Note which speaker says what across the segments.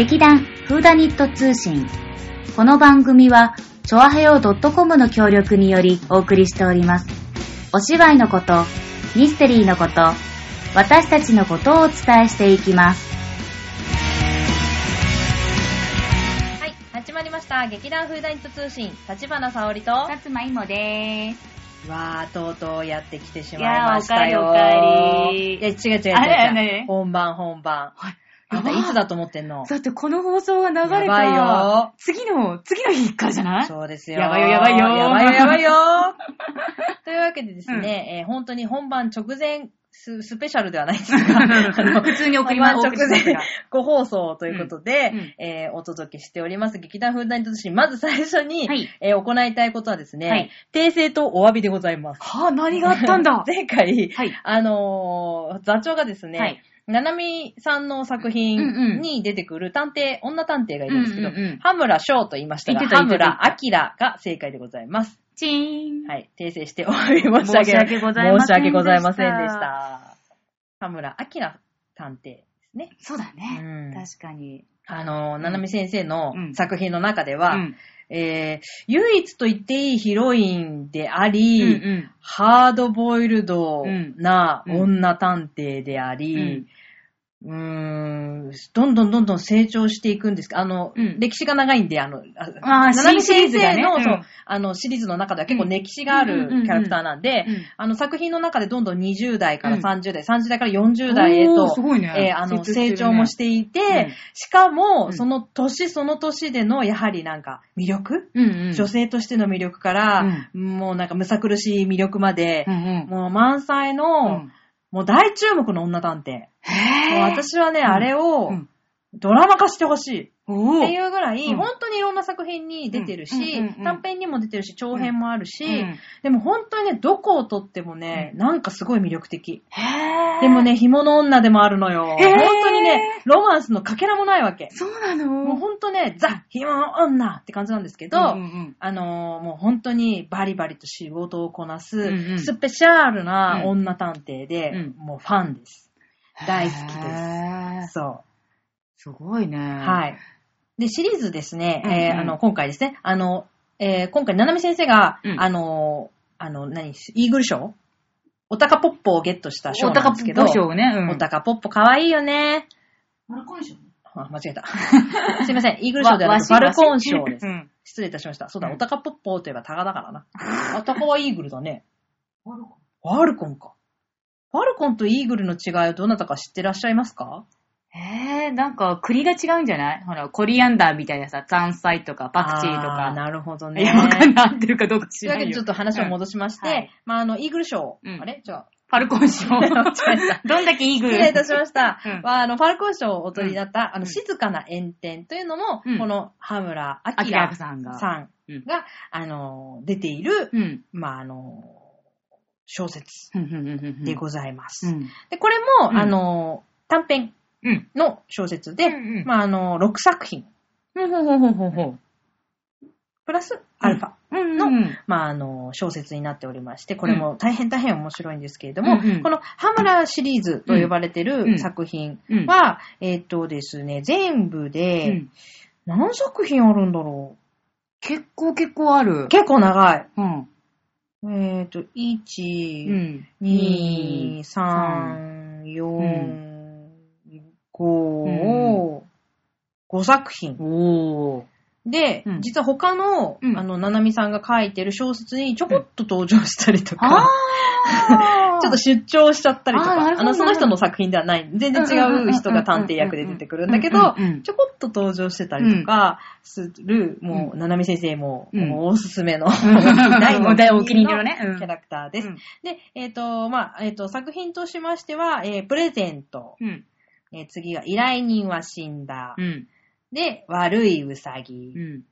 Speaker 1: 劇団フーダニット通信。この番組は、チョアヘヨ .com の協力によりお送りしております。お芝居のこと、ミステリーのこと、私たちのことをお伝えしていきます。
Speaker 2: はい、始まりました。劇団フーダニット通信、立花沙織と、
Speaker 1: つまいもでーす。
Speaker 2: わー、とうとうやってきてしまいましたよ。
Speaker 1: おかえりおかえり
Speaker 2: いや、違う違う違う違う
Speaker 1: あれ何
Speaker 2: 本番本番。あんたい。つだと思ってんの？
Speaker 1: だってこの放送が流れた
Speaker 2: やばいよ。
Speaker 1: 次の、次の日からじゃない？
Speaker 2: そうですよ。
Speaker 1: やばいよやばいよ。
Speaker 2: やばいよやばいよ。というわけでですね、えー本当に本番直前ス、スペシャルではないですが、
Speaker 1: 普通に送りま
Speaker 2: 本番直前ご放送ということで、
Speaker 1: うんうん。
Speaker 2: えーお届けしております。劇団風団としまず最初に、
Speaker 1: はい。
Speaker 2: えー行いたいことはですね、
Speaker 1: はい。
Speaker 2: 訂正とお詫びでございます。
Speaker 1: はぁ、何があったんだ？
Speaker 2: 前回、
Speaker 1: はい。
Speaker 2: あのー座長がですね、
Speaker 1: はい
Speaker 2: ななみさんの作品
Speaker 1: ん
Speaker 2: に出てくる探偵、女探偵がいるんですけど、
Speaker 1: うんうんうん
Speaker 2: 羽村翔と言いましたが、
Speaker 1: 言ってた
Speaker 2: 羽
Speaker 1: 言ってた
Speaker 2: 村明が正解でございます。
Speaker 1: チーン。
Speaker 2: はい、訂正してお詫び申し上げ
Speaker 1: 申し訳ございませんでした
Speaker 2: 申し訳ございませんでした。羽村明探偵ですね。
Speaker 1: そうだね。
Speaker 2: うん
Speaker 1: 確かに。
Speaker 2: あのー、ななみ先生の
Speaker 1: うん
Speaker 2: 作品の中では、
Speaker 1: うん
Speaker 2: えー唯一と言っていいヒロインであり、
Speaker 1: うんうん
Speaker 2: ハードボイルドな
Speaker 1: うん
Speaker 2: 女探偵であり、うーん、どんどんどんどん成長していくんですあの、
Speaker 1: うん。
Speaker 2: 歴史が長いんで、あの、
Speaker 1: あー
Speaker 2: ななみ
Speaker 1: 新シリー
Speaker 2: 先生の、
Speaker 1: ねうん
Speaker 2: そう、あの、シリーズの中では結構歴史があるキャラクターなんで
Speaker 1: うん、
Speaker 2: あの、作品の中でどんどん20代から
Speaker 1: うん。
Speaker 2: 30代、30代から40代へ
Speaker 1: お
Speaker 2: と
Speaker 1: ーすごいね、
Speaker 2: えーあの、
Speaker 1: 成長
Speaker 2: もしていて、
Speaker 1: うん。
Speaker 2: しか
Speaker 1: う
Speaker 2: も、
Speaker 1: ん。
Speaker 2: その年その年での、やはりなんか、魅力？
Speaker 1: うんうん。
Speaker 2: 女性としての魅力から、もうなんかむさ苦しい魅力まで
Speaker 1: う、んうん。
Speaker 2: もう満載の、
Speaker 1: うん
Speaker 2: もう大注目の女探偵。
Speaker 1: へ
Speaker 2: もう
Speaker 1: ぇ
Speaker 2: 私はね、
Speaker 1: うん
Speaker 2: あれを
Speaker 1: うん
Speaker 2: ドラマ化してほしい。
Speaker 1: お
Speaker 2: っていうぐらい、
Speaker 1: うん。
Speaker 2: 本当にいろんな作品に出てるし、
Speaker 1: うんうんうんうん。
Speaker 2: 短編にも出てるし、長編もあるし、
Speaker 1: うん
Speaker 2: でも本当にね、どこを撮ってもね、なんかすごい魅力的。でもね、紐の女でもあるのよ。
Speaker 1: へー。
Speaker 2: 本当にね、ロマンスのかけらもないわけ。
Speaker 1: そうなの？
Speaker 2: もう本当ね、ザ・紐の女って感じなんですけど、
Speaker 1: うんうん
Speaker 2: あのーもう本当にバリバリと仕事をこなす、
Speaker 1: んうん。
Speaker 2: スペシャルな女探偵で、
Speaker 1: うん。
Speaker 2: もうファンです。大好きです。そ
Speaker 1: すごいね。
Speaker 2: う。はい。で、シリーズですね、
Speaker 1: うんうん
Speaker 2: えーあの、今回ですね、あの、えー今回、ななみ先生が、
Speaker 1: うん
Speaker 2: あのー、あの、何、イーグル賞おたかポッポをゲットした賞
Speaker 1: お
Speaker 2: なんですけど、
Speaker 1: 高っぽ賞ね。うん
Speaker 2: おたかポッポかわいいよね。
Speaker 1: ファルコン賞
Speaker 2: あ、間違えた。すいません、イーグル賞ではなくファルコン賞です
Speaker 1: う。ん。
Speaker 2: 失礼いたしました。そうだ、
Speaker 1: うん
Speaker 2: おたかポッポといえばタカだからな。あたかはイーグルだね。ファルコンか。ファルコンとイーグルの違いをどなたか知ってらっしゃいますか？
Speaker 1: えー、なんか、栗が違うんじゃない？ほら、コリアンダーみたいなさ、山菜とかパクチーと
Speaker 2: あ
Speaker 1: か。
Speaker 2: なるほどね。
Speaker 1: いや、わかんない。合ってるかどうか知らないよ。
Speaker 2: というわけでちょっと話を戻しまして、
Speaker 1: うんはい
Speaker 2: まあ、あの、イーグル賞、
Speaker 1: うん
Speaker 2: あれ？じゃあ、
Speaker 1: ファルコン賞。どんだけイーグル？
Speaker 2: 失礼いたしました。
Speaker 1: うん
Speaker 2: はあの、ファルコン賞をお取りになった、あの、
Speaker 1: うん
Speaker 2: 静かな炎天というのも、
Speaker 1: うん
Speaker 2: この、羽村
Speaker 1: アキ
Speaker 2: 明
Speaker 1: ラさんが。
Speaker 2: さん
Speaker 1: うん
Speaker 2: が、あの、出ている、
Speaker 1: うん。
Speaker 2: まあ、あの、小説でございます。
Speaker 1: うん。
Speaker 2: で、これも、
Speaker 1: うん
Speaker 2: あの、短編
Speaker 1: うん。
Speaker 2: の小説で、
Speaker 1: うん。うん
Speaker 2: まあ、あの、6作品、
Speaker 1: ほうほうほうほうほうほ
Speaker 2: プラスアルファ。
Speaker 1: う。うん
Speaker 2: の
Speaker 1: うん。
Speaker 2: まあ、あの、小説になっておりまして、これも大変大変面白いんですけれども、
Speaker 1: うんうん。
Speaker 2: このハムラシリーズと呼ばれて
Speaker 1: うん。
Speaker 2: る作品
Speaker 1: うん。
Speaker 2: は、えっとですね、全部
Speaker 1: う
Speaker 2: で
Speaker 1: ん、
Speaker 2: 何作品あるんだろ
Speaker 1: 結構結構ある。
Speaker 2: う。。結構長い。
Speaker 1: うん。
Speaker 2: えっと、
Speaker 1: う
Speaker 2: 1、
Speaker 1: ん。
Speaker 2: 2、3、4、5、5作品。
Speaker 1: おー。
Speaker 2: で、
Speaker 1: うん。
Speaker 2: 実は他の、
Speaker 1: うん。
Speaker 2: あの、ななみさんが書いてる小説にちょこっと登場したりとか、ちょっと出張しちゃったりとか、
Speaker 1: あーなるほど
Speaker 2: あの、その人の作品ではない、全然違う人が探偵役で出てくるんだけど
Speaker 1: うんうんうんうん、
Speaker 2: ちょこっと登場してたりとかする、もう、ななみ先生も、
Speaker 1: うん
Speaker 2: もうおすすめの、
Speaker 1: ん。
Speaker 2: 大
Speaker 1: お気に入りのね。うん。
Speaker 2: キャラクターです。
Speaker 1: うん。
Speaker 2: で、えっ、と、まあ、えっ、と、作品としましては、えープレゼント、
Speaker 1: うん。
Speaker 2: えー次が依頼人は死んだ、
Speaker 1: うん。
Speaker 2: で、悪いうさぎ、
Speaker 1: うん。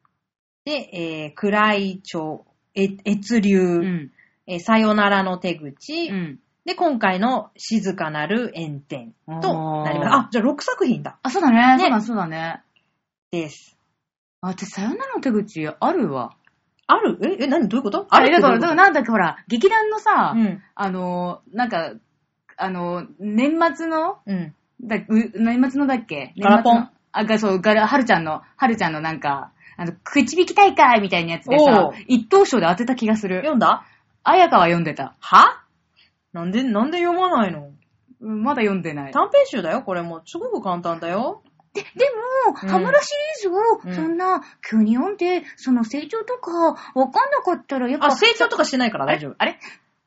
Speaker 2: で、えー暗い蝶、え越流、
Speaker 1: うん。
Speaker 2: えーさよならの手口、
Speaker 1: うん。
Speaker 2: で、今回の静かなる炎天となります。
Speaker 1: あ
Speaker 2: じゃあ6作品だ。
Speaker 1: あ、そうだね。
Speaker 2: ね
Speaker 1: そうだ、そうだね。
Speaker 2: です。
Speaker 1: あ、私、さよならの手口あるわ。
Speaker 2: ある？え、え、何？どういうこと？
Speaker 1: あれ、だから、
Speaker 2: ういうこと？
Speaker 1: だからなんだっけ、ほら、劇団のさ、
Speaker 2: うん。
Speaker 1: あのー、なんか、あのー、年末の、
Speaker 2: うん。
Speaker 1: だう年末のだっけ？
Speaker 2: ガラポン
Speaker 1: 年あ、が、そう、が、はるちゃんの、はるちゃんのなんか、あの、口引き大会みたいなやつで
Speaker 2: お
Speaker 1: さ
Speaker 2: う、
Speaker 1: 一等賞で当てた気がする。
Speaker 2: 読んだ？
Speaker 1: あやかは読んでた。
Speaker 2: は？なんで、なんで読まないの？
Speaker 1: うんまだ読んでない。
Speaker 2: 短編集だよ、これも。すごく簡単だよ。
Speaker 1: で、でも、
Speaker 2: うん
Speaker 1: ハムラシリーズを、
Speaker 2: うん
Speaker 1: そんな、急に読んで、その成長とか、わかんなかったら、やっぱ。
Speaker 2: あ、成長とかしてないから大丈夫。
Speaker 1: あれ？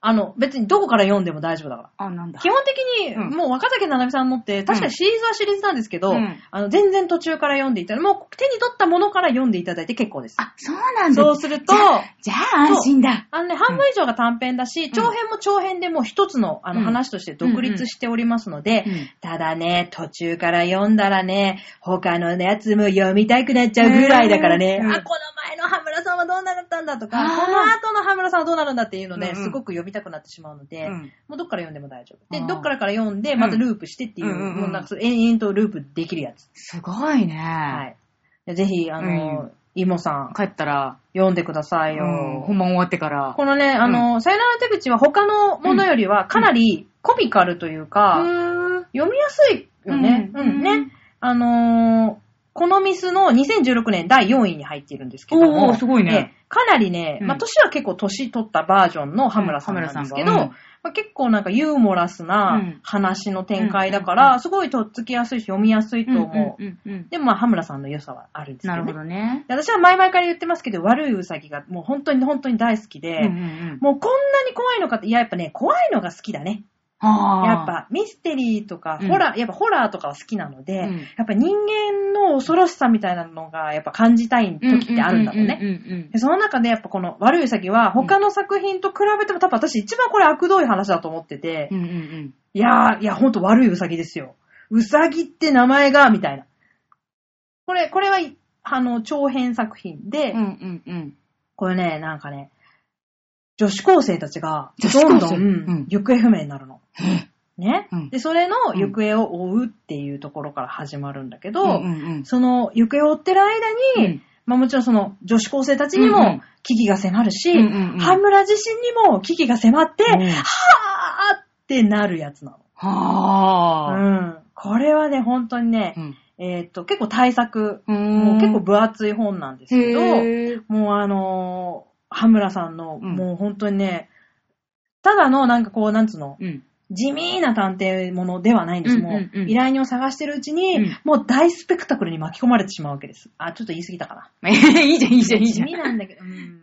Speaker 2: あの、別にどこから読んでも大丈夫だから。
Speaker 1: あ、なんだ。
Speaker 2: 基本的に、
Speaker 1: うん。
Speaker 2: もう若竹七海さんのって、確かにシリーズはシリーズなんですけど、
Speaker 1: うん。
Speaker 2: あの、全然途中から読んでいただもう手に取ったものから読んでいただいて結構です。
Speaker 1: あ、そうなんだ。
Speaker 2: そうすると、
Speaker 1: じゃあ、安心だ。
Speaker 2: あのね、半分以上が短編だし、
Speaker 1: ん。
Speaker 2: 長編も長編でもう一つのあの
Speaker 1: うん。
Speaker 2: 話として独立しておりますので、
Speaker 1: うん。
Speaker 2: ただね、途中から読んだらね、他のやつも読みたくなっちゃうぐらいだからね、
Speaker 1: うん。
Speaker 2: あ、この前の羽村さんはどうなったんだとか、
Speaker 1: あー。
Speaker 2: この後の羽村さんはどうなるんだっていうので、
Speaker 1: うんうん。
Speaker 2: すごく読みたくなってしまうので、
Speaker 1: うん
Speaker 2: もうどっから読んでも大丈夫。で、どっからから読んで、
Speaker 1: うん
Speaker 2: またループしてっていう、
Speaker 1: うんうんうん
Speaker 2: もうなんか延々とループできるやつ。
Speaker 1: すごいね。
Speaker 2: はい。でぜひ、あの、
Speaker 1: うん
Speaker 2: イモさん、
Speaker 1: 帰ったら、
Speaker 2: 読んでくださいよ。
Speaker 1: うん本番終わってから。
Speaker 2: このね、あの、さよなら手口は他のものよりはかなりコミカルというか、
Speaker 1: うん
Speaker 2: 読みやすいよね。
Speaker 1: う
Speaker 2: うんん、ね。あのーこのミスの2016年第4位に入っているんですけども、
Speaker 1: おーすごいね
Speaker 2: えかなりね、
Speaker 1: うん
Speaker 2: まあ、年は結構年取ったバージョンの羽村さんなんですけど、
Speaker 1: うん羽村さんが
Speaker 2: まあ、結構なんかユーモラス
Speaker 1: う
Speaker 2: なん話の展開だか
Speaker 1: うんうん
Speaker 2: ら、すごいとっつきやすいし読みやすいと思う。
Speaker 1: うんうんうん
Speaker 2: でもまあ、羽村さんの良さはあるんですけどね。
Speaker 1: なるほどね。
Speaker 2: で私は前々から言ってますけど、悪いウサギがもう本当に本当に大好きで、
Speaker 1: うんうんうん
Speaker 2: もうこんなに怖いのかって、いや、やっぱね、怖いのが好きだね。
Speaker 1: はあ
Speaker 2: やっ、ぱミステリーとか、
Speaker 1: うん
Speaker 2: ホラー、やっぱホラーとかは好きなので、
Speaker 1: うん
Speaker 2: やっぱ人間の恐ろしさみたいなのがやっぱ感じたい時ってあるんだろうね。その中でやっぱこの悪いウサギは他の作品と比べても多分私一番これ悪どい話だと思ってて、いやー、いやほんと悪いウサギですよ。ウサギって名前が、みたいな。これ、これは、あの、長編作品で、これね、なんかね、女子高生たちが、どんどん行方不明になるの。ね、
Speaker 1: うん。
Speaker 2: で、それの行方を追うっていうところから始まるんだけど、
Speaker 1: うんうん
Speaker 2: その行方を追ってる間に、
Speaker 1: うん。
Speaker 2: まあもちろんその女子高生たちにも危機が迫るし、
Speaker 1: うんうんうん。
Speaker 2: 羽村自身にも危機が迫って、
Speaker 1: うん。
Speaker 2: はぁーってなるやつな
Speaker 1: はあ。
Speaker 2: の。うん。これはね、本当にね、
Speaker 1: うん。
Speaker 2: えーっと、結構大作、
Speaker 1: も
Speaker 2: もう結構分厚い本なんですけど、もうあのー羽村さんの、
Speaker 1: うん。
Speaker 2: もう本当にね、ただのなんかこう、なんつうの、
Speaker 1: うん。
Speaker 2: 地味な探偵ものではないんです。
Speaker 1: うんうんうん
Speaker 2: もう依頼人を探してるうちに、
Speaker 1: うん
Speaker 2: もう大スペクタクルに巻き込まれてしまうわけです。あ、ちょっと言い過ぎたかな。
Speaker 1: いいじゃん、いいじゃん、いいじゃん。
Speaker 2: 地味なんだけど、うん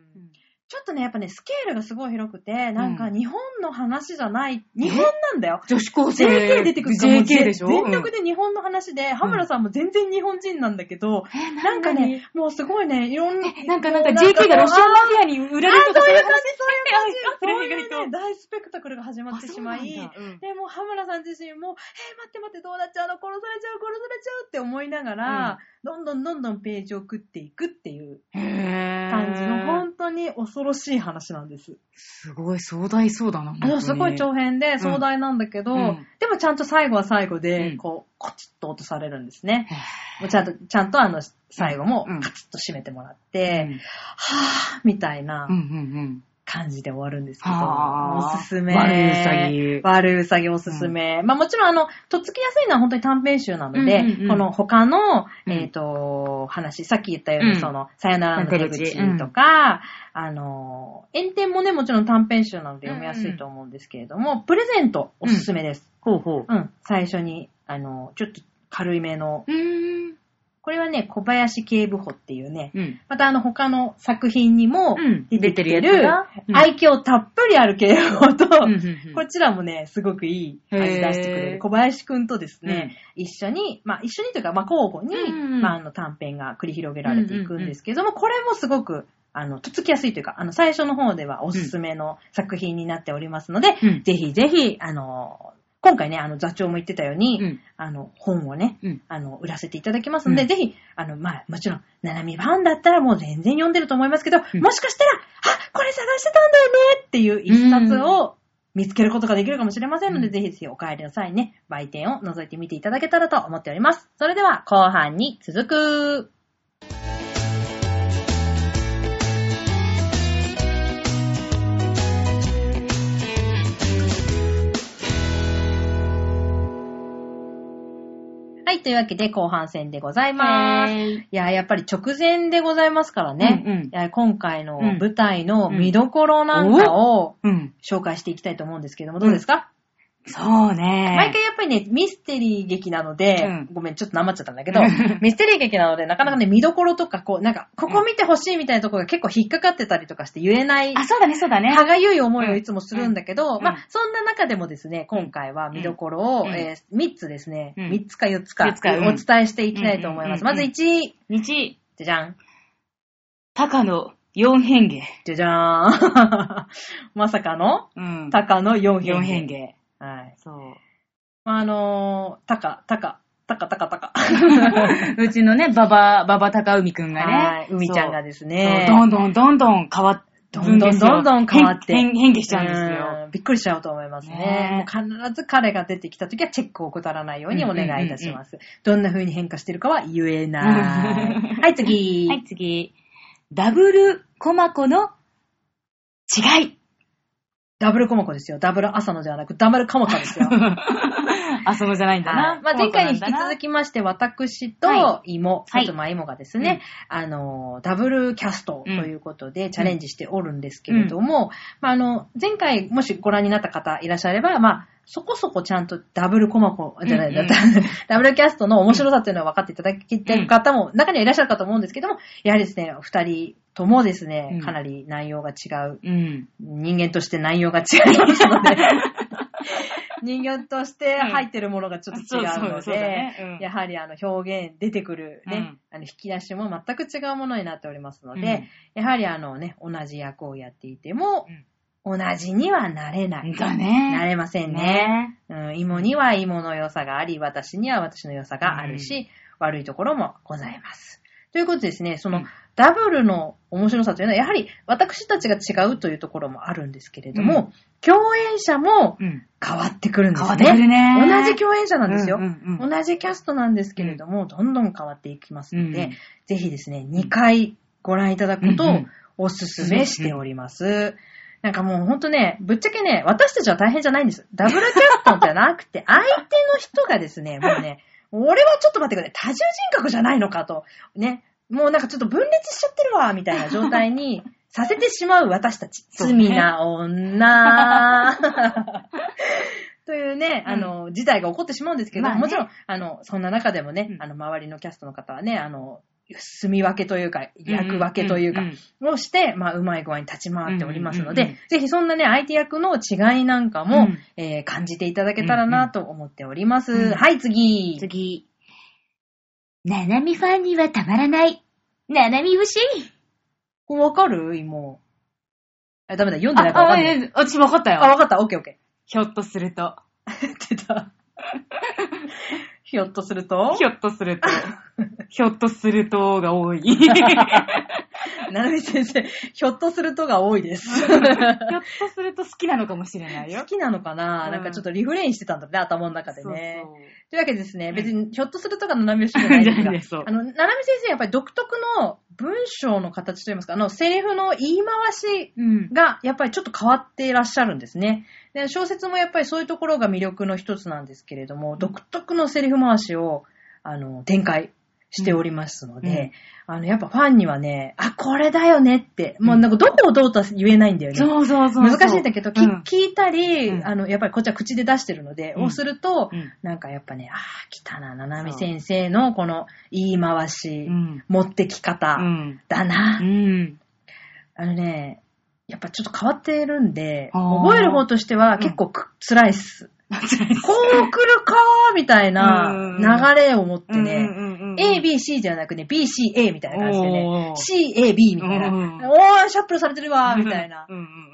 Speaker 2: ちょっとね、やっぱね、スケールがすごい広くて、なんか日本の話じゃない、日本なんだよ。
Speaker 1: 女子高生。
Speaker 2: JK 出てくるから
Speaker 1: JK でしょ？
Speaker 2: 全力で日本の話で、羽村さんも全然日本人なんだけど、
Speaker 1: え
Speaker 2: なんかね、もうすごいね、いろんな、
Speaker 1: なんかなんか JK がロシアマフィアに売られるとか
Speaker 2: そういう感じ、
Speaker 1: 話
Speaker 2: そういう感じ？そういう ね、大スペクタクルが始まってしまい、で、もう羽村さん自身も、えー、待って待って、どうなっちゃう？の殺されちゃう、殺されちゃう？って思いながら、どんどんどんどんページを食っていくっていう感じの、本当に恐ろしい話なんです。
Speaker 1: すごい壮大そうだな。
Speaker 2: あのすごい長編で
Speaker 1: ん。
Speaker 2: 壮大なんだけど、
Speaker 1: うん。
Speaker 2: でもちゃんと最後は最後で、
Speaker 1: うん。
Speaker 2: こう、コチッと落とされるんですね。
Speaker 1: へ
Speaker 2: もうちゃんと、ちゃんとあの、最後も
Speaker 1: うん。
Speaker 2: カチッと締めてもらっ
Speaker 1: ー
Speaker 2: て、はぁーみたいな。
Speaker 1: うんうんうん
Speaker 2: 感じで終わるんですけど、おすすめ。
Speaker 1: 悪いウサギ
Speaker 2: 悪いうさぎおすすめ。まあもちろんあの、とっつきやすいのは本当に短編集なので、
Speaker 1: うんうんうん。
Speaker 2: この他の、
Speaker 1: うん。
Speaker 2: えっ、と、話、さっき言ったように、
Speaker 1: うん。
Speaker 2: その、さよならの手
Speaker 1: 手
Speaker 2: 口
Speaker 1: 口
Speaker 2: とか、あの、炎天もね、もちろん短編集なので読みやすいと思うんですけれども、プレゼントおすすめです。
Speaker 1: ほうほう。
Speaker 2: うん、最初に、あの、ちょっと軽いめの、
Speaker 1: うーん。
Speaker 2: これはね、小林警部補っていうね、
Speaker 1: うん。
Speaker 2: またあの他の作品にも
Speaker 1: うん。
Speaker 2: 出て
Speaker 1: るうん。
Speaker 2: 愛嬌たっぷりある警部補と、
Speaker 1: うん
Speaker 2: こちらもね、すごくいい味出してくれる。小林くんとですね、一緒に、まあ一緒にというか、まあ交互に、まああの短編が繰り広げられていくんですけども、これもすごく、あの、とっつきやすいというか、あの、最初の方ではおすすめの作品になっておりますので、
Speaker 1: うん。
Speaker 2: ぜひぜひ、あの、今回ね、あの、座長も言ってたように、
Speaker 1: うん。
Speaker 2: あの、本をね、
Speaker 1: うん。
Speaker 2: あの、売らせていただきますので、
Speaker 1: うん。
Speaker 2: ぜひ、あの、まあ、もちろん、ななみファンだったらもう全然読んでると思いますけど、
Speaker 1: うん。
Speaker 2: もしかしたら、あ、これ探してたんだよねっていう一冊を見つけることができるかもしれませんので、
Speaker 1: うん。
Speaker 2: ぜひぜひお帰りの際にね、売店を覗いてみていただけたらと思っております。それでは、後半に続く。というわけで後半戦でございます。い
Speaker 1: い。
Speaker 2: や、やっぱり直前でございますからね。
Speaker 1: うんうん
Speaker 2: いや今回の
Speaker 1: うん
Speaker 2: 舞台の見どころなんかを
Speaker 1: うん。
Speaker 2: 紹介していきたいと思うんですけども、どうですか、
Speaker 1: そうね。
Speaker 2: 毎回やっぱりね、ミステリー劇なので、
Speaker 1: うん
Speaker 2: ごめん、ちょっとなまっちゃったんだけど、ミステリー劇なので、なかなかね、見どころとか、こう、なんか、ここ見てほしいみたいなところが結構引っかかってたりとかして言えない、
Speaker 1: あ、そうだね、そうだね。
Speaker 2: 歯がゆい思いをいつもするんだけど、
Speaker 1: うん
Speaker 2: まあ、そんな中でもですね、今回は見どころを、
Speaker 1: うん
Speaker 2: え3つですね、
Speaker 1: うん
Speaker 2: 3つか4つか
Speaker 1: 四つかうん
Speaker 2: お伝えしていきたいと思います。まず1位、
Speaker 1: 日、
Speaker 2: じゃじゃん。
Speaker 1: 高野四変化。
Speaker 2: じゃじゃーん。まさかの、
Speaker 1: うん。
Speaker 2: タの4
Speaker 1: 四
Speaker 2: 変
Speaker 1: 変化。
Speaker 2: はい。
Speaker 1: そう。
Speaker 2: あのー、タカ、タカ、タカタカタカ。
Speaker 1: うちのね、ババ、ババ高海くんがね。
Speaker 2: はい海ちゃんがですね
Speaker 1: どんどんどんどん変わって
Speaker 2: どんどんどんどん変わって
Speaker 1: 変変化しちゃうんですよ。
Speaker 2: うんびっくりしちゃうと思いますね。
Speaker 1: ね
Speaker 2: もう必ず彼が出てきた時はチェックを怠らないようにお願いいたします。どんな風に変化してるかは言えない。はい、次。
Speaker 1: はい、次。ダブルコマコの違い。
Speaker 2: ダブルコモコですよ。ダブル朝のではなく、ダブルカモカですよ。
Speaker 1: あ、そのじゃないんだな。
Speaker 2: まあ、前回に引き続
Speaker 1: き。
Speaker 2: きまして、私
Speaker 1: は
Speaker 2: と妹、
Speaker 1: はい。
Speaker 2: さつまいもがですね、あの、ダブルキャストということでチャレンジしておるんですけれども、まあ、あの、前回もしご覧になった方いらっしゃれば、まあ、そこそこちゃんとダブルコマコ、じゃない、
Speaker 1: うんうん。
Speaker 2: ダブルキャストの面白さっていうのは分かっていただけてる方も、中にはいらっしゃるかと思うんですけども、やはりですね、二人ともですね、
Speaker 1: うん。
Speaker 2: かなり内容が違う。
Speaker 1: うん。
Speaker 2: 人間として内容が違いますので、人間として入ってるものがちょっと違うので
Speaker 1: ね。うん、
Speaker 2: やはりあの表現、出てくるね、あの引き出しも全く違うものになっておりますので、やはりあのね、同じ役をやっていても、同じにはなれない。
Speaker 1: だね。
Speaker 2: なれませんね。うん、芋には芋の良さがあり、私には私の良さがあるし、悪いところもございます。ということでですね、その、
Speaker 1: うん
Speaker 2: ダブルの面白さというのは、やはり私たちが違うというところもあるんですけれども、共演者も
Speaker 1: うん。
Speaker 2: 変わってくるんですね。
Speaker 1: 変わってくるね。
Speaker 2: 同じ共演者なんですよ。同じキャストなんですけれども、どんどん変わっていきますので、
Speaker 1: うん
Speaker 2: ぜひですね、2回ご覧いただくことをおすすめしております。なんかもうほんとね、ぶっちゃけね、私たちは大変じゃないんです。ダブルキャストじゃなくて、相手の人がですね、もうね、俺はちょっと待ってくれ、多重人格じゃないのかと、ね、もうなんかちょっと分裂しちゃってるわ、みたいな状態に させてしまう私たち。
Speaker 1: そうね
Speaker 2: 罪な女。というね、
Speaker 1: うん
Speaker 2: あの、事態が起こってしまうんですけど、
Speaker 1: まあね
Speaker 2: もちろん、あの、そんな中でもね、
Speaker 1: うん
Speaker 2: あの、周りのキャストの方はね、あの、住み分けというか、役分けというか
Speaker 1: んん、
Speaker 2: をして、まあ、うまい具合に立ち回っておりますので、
Speaker 1: うんうんうんうん
Speaker 2: ぜひそんなね、相手役の違いなんかも、
Speaker 1: うん
Speaker 2: えー感じていただけたらなと思っております。
Speaker 1: うん
Speaker 2: はい、次。
Speaker 1: 次。ななみファンにはたまらない。ななみ節。
Speaker 2: これわかる？今。あ、ダメだ、読んでないからわかんない。
Speaker 1: あ、あ私分かったよ。
Speaker 2: あ、わかった、オッケーオッケ
Speaker 1: ひょっとすると。
Speaker 2: ー。出た。ひょっとすると？
Speaker 1: ひょっとすると。ひょっとするとが多い。
Speaker 2: ななみ先生、ひょっとするとが多いです。
Speaker 1: ひょっとすると好きなのかもしれないよ
Speaker 2: 好。きなのかな、
Speaker 1: うん
Speaker 2: なんかちょっとリフレインしてたんだね、頭の中でね。
Speaker 1: そう
Speaker 2: というわけでですね、別にひょっとするとかななみ節じゃないです
Speaker 1: そう
Speaker 2: が、あの、ななみ先生やっぱり独特の文章の形といいますか、あの、セリフの言い回し
Speaker 1: うん。
Speaker 2: がやっぱりちょっと変わっていらっしゃるんですね。で小説もやっぱりそういうところが魅力の一つなんですけれども、独特のセリフ回しを、あの、展開しておりますので、あの、やっぱファンにはね、あ、これだよねって、もうなんかどこをどうとは言えないんだよね。
Speaker 1: そうそうそう。
Speaker 2: 難しいんだけど、き
Speaker 1: うん。
Speaker 2: 聞いたり、
Speaker 1: うん。
Speaker 2: あの、やっぱりこっちは口で出してるので、
Speaker 1: うん。
Speaker 2: をすると、
Speaker 1: うん。
Speaker 2: なんかやっぱね、ああ、来たな、ななみ先生のこの言い回し、
Speaker 1: うん。
Speaker 2: 持ってき方、
Speaker 1: うん。
Speaker 2: だな、
Speaker 1: うん。
Speaker 2: あのね、やっぱちょっと変わってるんで、覚える方としては結構く、辛いっす。こう来るかーみたいな
Speaker 1: うん。
Speaker 2: 流れを持ってね、
Speaker 1: うんうんうんうん
Speaker 2: A, B, C じゃなくね、B, C, A みたいな感じでね。C, A, B みたいな、
Speaker 1: うん。
Speaker 2: おー、シャッフルされてるわーみたいな。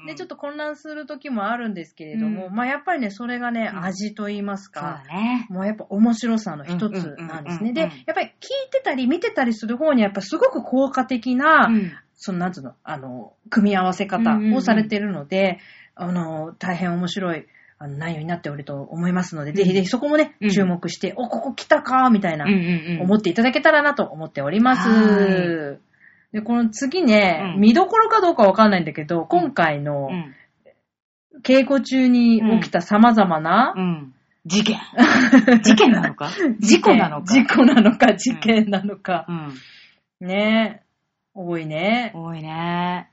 Speaker 2: で、ちょっと混乱する時もあるんですけれども、
Speaker 1: うん。
Speaker 2: まあやっぱりね、それがね、
Speaker 1: うん。
Speaker 2: 味と言いますか。もうやっぱ面白さの一つなんですね。で、やっぱり聞いてたり見てたりする方にはやっぱすごく効果的な、
Speaker 1: うん。
Speaker 2: そのなんつうの、あの、組み合わせ方をされているので、あの、大変面白い。あの内容になっておると思いますので、ぜひぜひそこもね、
Speaker 1: うん
Speaker 2: 注目して、お、ここ来たかみたいな、
Speaker 1: うんうんうん。
Speaker 2: 思っていただけたらなと思っております。
Speaker 1: は
Speaker 2: で、この次ね、
Speaker 1: うん
Speaker 2: 見どころかどうかわかんないんだけど、今回の
Speaker 1: うん。
Speaker 2: 稽古中に起きた様々な、
Speaker 1: うん。事件。事件なのか？事故なのか？
Speaker 2: 事故なのか、事件なのか？
Speaker 1: うん。
Speaker 2: ねえ。多いね。
Speaker 1: 多いね。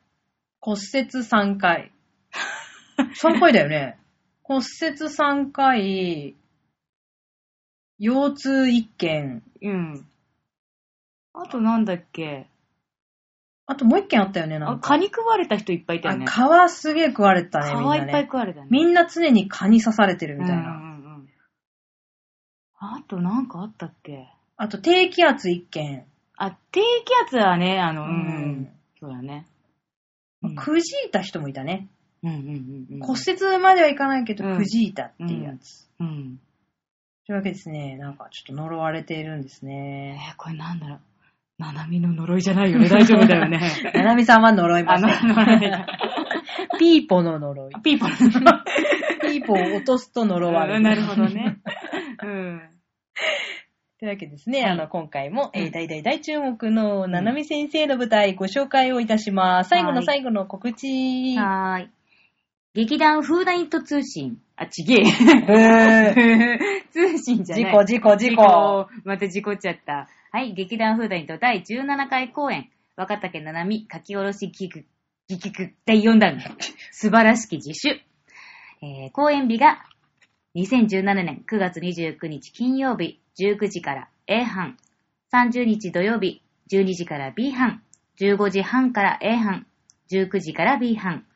Speaker 2: 骨折3回。3回だよね。骨折3回、腰痛1件。
Speaker 1: うん。あとなんだっけ？
Speaker 2: あともう1件あったよね、な
Speaker 1: あ、
Speaker 2: んか。
Speaker 1: 蚊に食われた人いっぱいいたよね。
Speaker 2: あ皮すげえ食われてたね、みん
Speaker 1: 蚊いっぱい。食われたね。
Speaker 2: みんな常に蚊に刺されてるみたいな。
Speaker 1: うんうんうん。あとなんかあったっけ？
Speaker 2: あと低気圧1件。
Speaker 1: あ、低気圧はね、あの、う
Speaker 2: うんん。
Speaker 1: そうだね。うん
Speaker 2: くじいた人もいたね。
Speaker 1: うんうんうんうん。
Speaker 2: 骨折まではいかないけど、
Speaker 1: うん
Speaker 2: くじいたっていうやつ。
Speaker 1: うん。
Speaker 2: というわけですね、なんかちょっと呪われているんです
Speaker 1: え
Speaker 2: ね。
Speaker 1: ー、これなんだろう。ななみの呪いじゃないよね。大丈夫だよね。
Speaker 2: ななみさんは呪いま
Speaker 1: あ の、
Speaker 2: せん。
Speaker 1: 呪いじゃ
Speaker 2: ピーポの呪い。
Speaker 1: ピーポーの呪い。
Speaker 2: ピーポを落とすと呪われる。
Speaker 1: なるほどね。うん。
Speaker 2: というわけですね、
Speaker 1: はい
Speaker 2: あの、今回も、えー、
Speaker 1: うん
Speaker 2: 大大大注目のななみ先生の舞台ご紹介をいたします。最後の
Speaker 1: はい
Speaker 2: 最後の告知。
Speaker 1: はーい。劇団フーダニット通信。あ、ちげえ。
Speaker 2: へ
Speaker 1: 通信じゃない。
Speaker 2: 事故、事故、事故。。
Speaker 1: また事故っちゃった。はい、劇団フーダニット第17回公演。若竹ななみ書き下ろし劇劇劇第4弾。素晴らしき自主。えー公演日が2017年9月29日金曜日19時から A 班。30日土曜日12時から B 班。15時半から A 班。19時から B 班。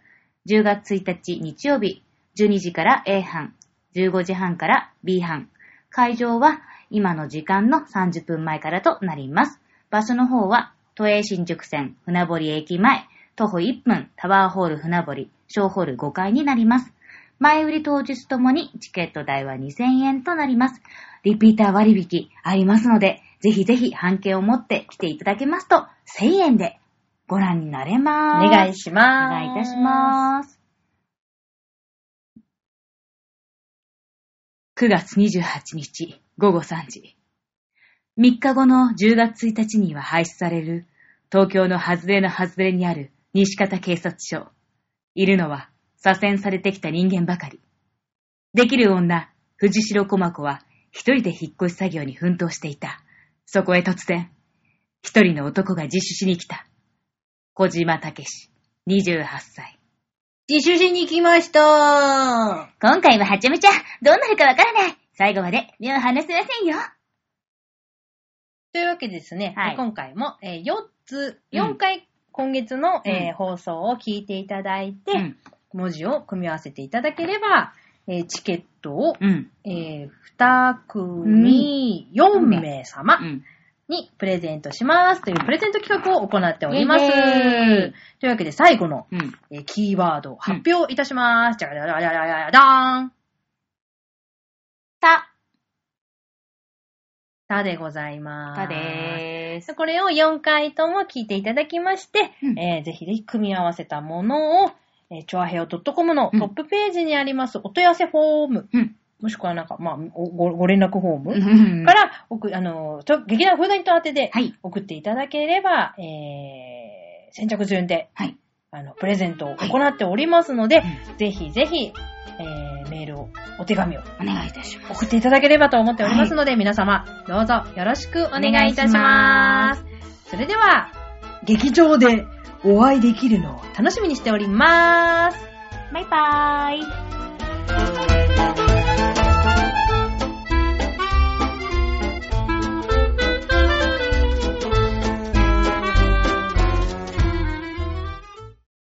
Speaker 1: 10月1日日曜日12時から A 班。15時半から B 班。会場は今の時間の30分前からとなります。場所の方は都営新宿線船堀駅前、徒歩1分タワーホール船堀、小ホール5階になります。前売り当日ともにチケット代は2000円となります。リピーター割引ありますので、ぜひぜひ半券を持って来ていただけますと1000円でご覧になれ
Speaker 2: お
Speaker 1: ます。
Speaker 2: 願い
Speaker 1: し
Speaker 2: します。
Speaker 1: お願いいたします。9月28日午後3時。3日後の10月1日には廃止される東京の外れの外れにある西方警察署。いるのは左遷されてきた人間ばかり。できる女、藤代駒子は一人で引っ越し作業に奮闘していた。そこへ突然、一人の男が自首しに来た。小島武史、28歳。
Speaker 2: 自首しに来ました。
Speaker 1: 今回ははちゃめちゃ、どうなるかわからない。最後まで目を離せませんよ。
Speaker 2: というわけでですね、
Speaker 1: はい
Speaker 2: 今回も、えー4つ、
Speaker 1: うん
Speaker 2: 4回今月の、えー
Speaker 1: うん
Speaker 2: 放送を聞いていただいて、
Speaker 1: うん。
Speaker 2: 文字を組み合わせていただければ、えーチケットを、
Speaker 1: うん。
Speaker 2: えー2組4名様
Speaker 1: うん。
Speaker 2: にプレゼントしますというプレゼント企画を行っております。というわけで最後の、
Speaker 1: うん。
Speaker 2: えーキーワードを発表いたします。じゃじゃじゃじゃじゃじゃじゃーん
Speaker 1: た、
Speaker 2: たでございます。
Speaker 1: たでーす。
Speaker 2: これを4回とも聞いていただきまして、
Speaker 1: うん
Speaker 2: えーぜひぜひ組み合わせたものを、えー、チョアヘオ .com のトップページにありますお問い合わせフォーム、
Speaker 1: うん。
Speaker 2: もしくはなんか、まあ、おごご連絡フォーム、
Speaker 1: うん
Speaker 2: から、送あの、と劇団フーダニット宛てで
Speaker 1: はい。
Speaker 2: 送っていただければ、えー、先着順で、
Speaker 1: はい。
Speaker 2: あの、プレゼントを行っておりますので、
Speaker 1: う
Speaker 2: ぜひぜひ、えー、メールを、お手紙を
Speaker 1: お願いいたします。
Speaker 2: 送っていただければと思っておりますので、皆様、どうぞよろしくお願いいたします。それでは、劇場でお会いできるのを楽しみにしております。
Speaker 1: バイバーイ。